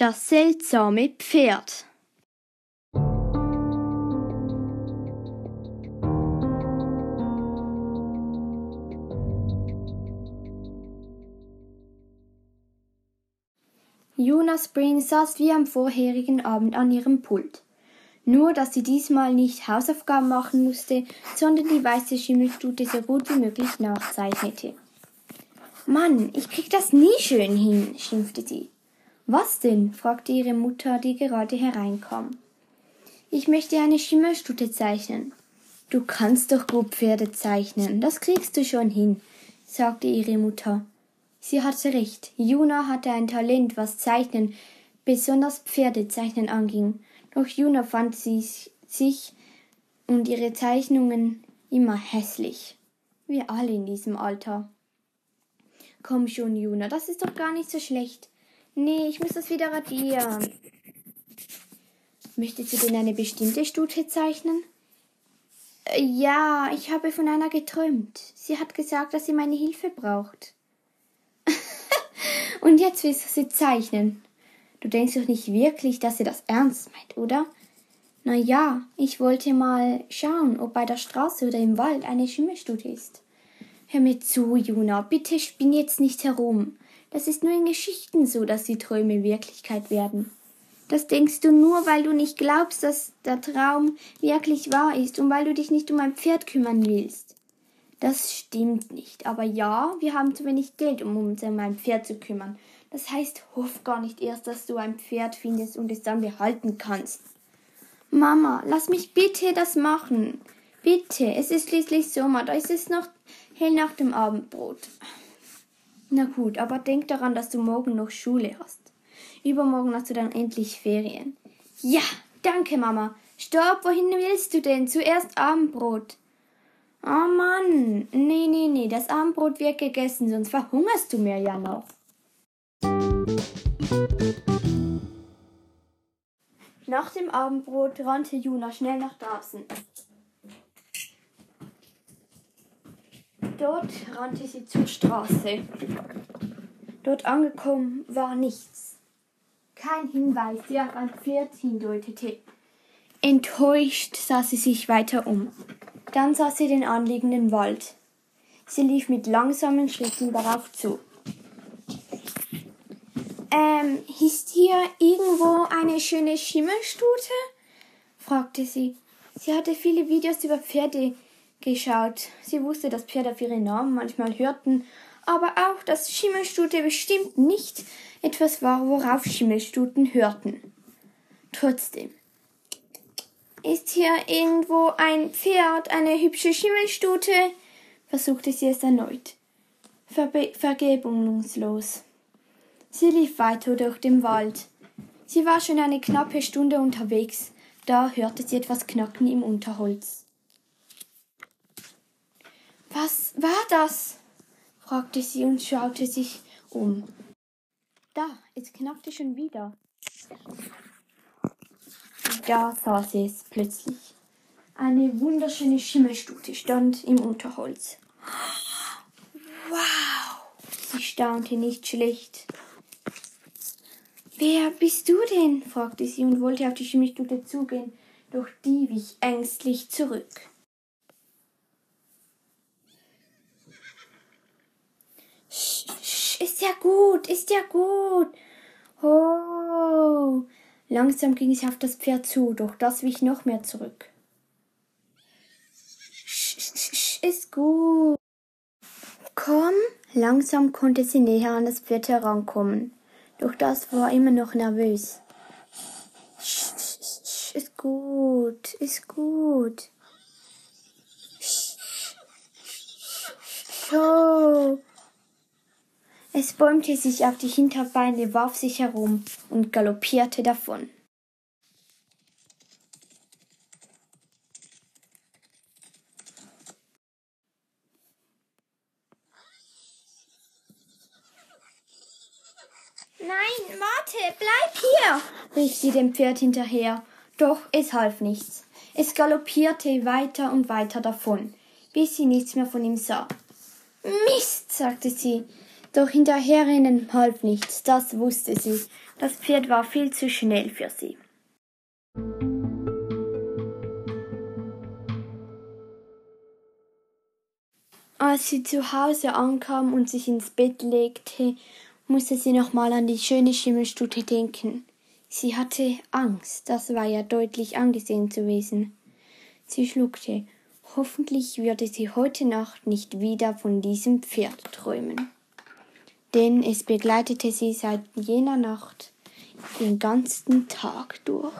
Das seltsame Pferd. Jonas Spring saß wie am vorherigen Abend an ihrem Pult. Nur, dass sie diesmal nicht Hausaufgaben machen musste, sondern die weiße Schimmelstute so gut wie möglich nachzeichnete. Mann, ich krieg das nie schön hin, schimpfte sie. Was denn? fragte ihre Mutter, die gerade hereinkam. Ich möchte eine Schimmelstute zeichnen. Du kannst doch gut Pferde zeichnen, das kriegst du schon hin, sagte ihre Mutter. Sie hatte recht, Juna hatte ein Talent, was Zeichnen, besonders Pferdezeichnen anging, doch Juna fand sie sich und ihre Zeichnungen immer hässlich. Wir alle in diesem Alter. Komm schon, Juna, das ist doch gar nicht so schlecht. Nee, ich muss das wieder radieren. Möchtest du denn eine bestimmte Stute zeichnen? Äh, ja, ich habe von einer geträumt. Sie hat gesagt, dass sie meine Hilfe braucht. Und jetzt willst du sie zeichnen. Du denkst doch nicht wirklich, dass sie das ernst meint, oder? Na ja, ich wollte mal schauen, ob bei der Straße oder im Wald eine Schimmelstute ist. Hör mir zu, Juna, bitte spinn jetzt nicht herum. Das ist nur in Geschichten so, dass die Träume Wirklichkeit werden. Das denkst du nur, weil du nicht glaubst, dass der Traum wirklich wahr ist und weil du dich nicht um ein Pferd kümmern willst. Das stimmt nicht, aber ja, wir haben zu wenig Geld, um uns um ein Pferd zu kümmern. Das heißt, hoff gar nicht erst, dass du ein Pferd findest und es dann behalten kannst. Mama, lass mich bitte das machen. Bitte, es ist schließlich Sommer, da ist es noch hell nach dem Abendbrot. Na gut, aber denk daran, dass du morgen noch Schule hast. Übermorgen hast du dann endlich Ferien. Ja, danke, Mama. Stopp, wohin willst du denn? Zuerst Abendbrot. Oh Mann, nee, nee, nee, das Abendbrot wird gegessen, sonst verhungerst du mir ja noch. Nach dem Abendbrot rannte Juna schnell nach draußen. Dort rannte sie zur Straße. Dort angekommen war nichts. Kein Hinweis, der auf ein Pferd hindeutete. Enttäuscht sah sie sich weiter um. Dann sah sie den anliegenden Wald. Sie lief mit langsamen Schritten darauf zu. Ähm, ist hier irgendwo eine schöne Schimmelstute? fragte sie. Sie hatte viele Videos über Pferde geschaut. Sie wusste, dass Pferde auf ihre Namen manchmal hörten, aber auch, dass Schimmelstute bestimmt nicht etwas war, worauf Schimmelstuten hörten. Trotzdem. Ist hier irgendwo ein Pferd, eine hübsche Schimmelstute? versuchte sie es erneut. Verbe vergebungslos. Sie lief weiter durch den Wald. Sie war schon eine knappe Stunde unterwegs, da hörte sie etwas knacken im Unterholz. Was war das? fragte sie und schaute sich um. Da, es knackte schon wieder. Da sah sie es plötzlich. Eine wunderschöne Schimmelstute stand im Unterholz. Wow! Sie staunte nicht schlecht. Wer bist du denn? fragte sie und wollte auf die Schimmelstute zugehen, doch die wich ängstlich zurück. Ist ja gut, ist ja gut. Oh. Langsam ging sie auf das Pferd zu, doch das wich noch mehr zurück. Ist gut. Komm. Langsam konnte sie näher an das Pferd herankommen, doch das war immer noch nervös. Ist gut, ist gut. So. Es bäumte sich auf die Hinterbeine, warf sich herum und galoppierte davon. Nein, warte, bleib hier, rief sie dem Pferd hinterher. Doch es half nichts. Es galoppierte weiter und weiter davon, bis sie nichts mehr von ihm sah. Mist, sagte sie, doch hinterherrennen half nichts, das wusste sie. Das Pferd war viel zu schnell für sie. Als sie zu Hause ankam und sich ins Bett legte, musste sie nochmal an die schöne Schimmelstute denken. Sie hatte Angst, das war ja deutlich angesehen zu wissen. Sie schluckte. Hoffentlich würde sie heute Nacht nicht wieder von diesem Pferd träumen. Denn es begleitete sie seit jener Nacht den ganzen Tag durch.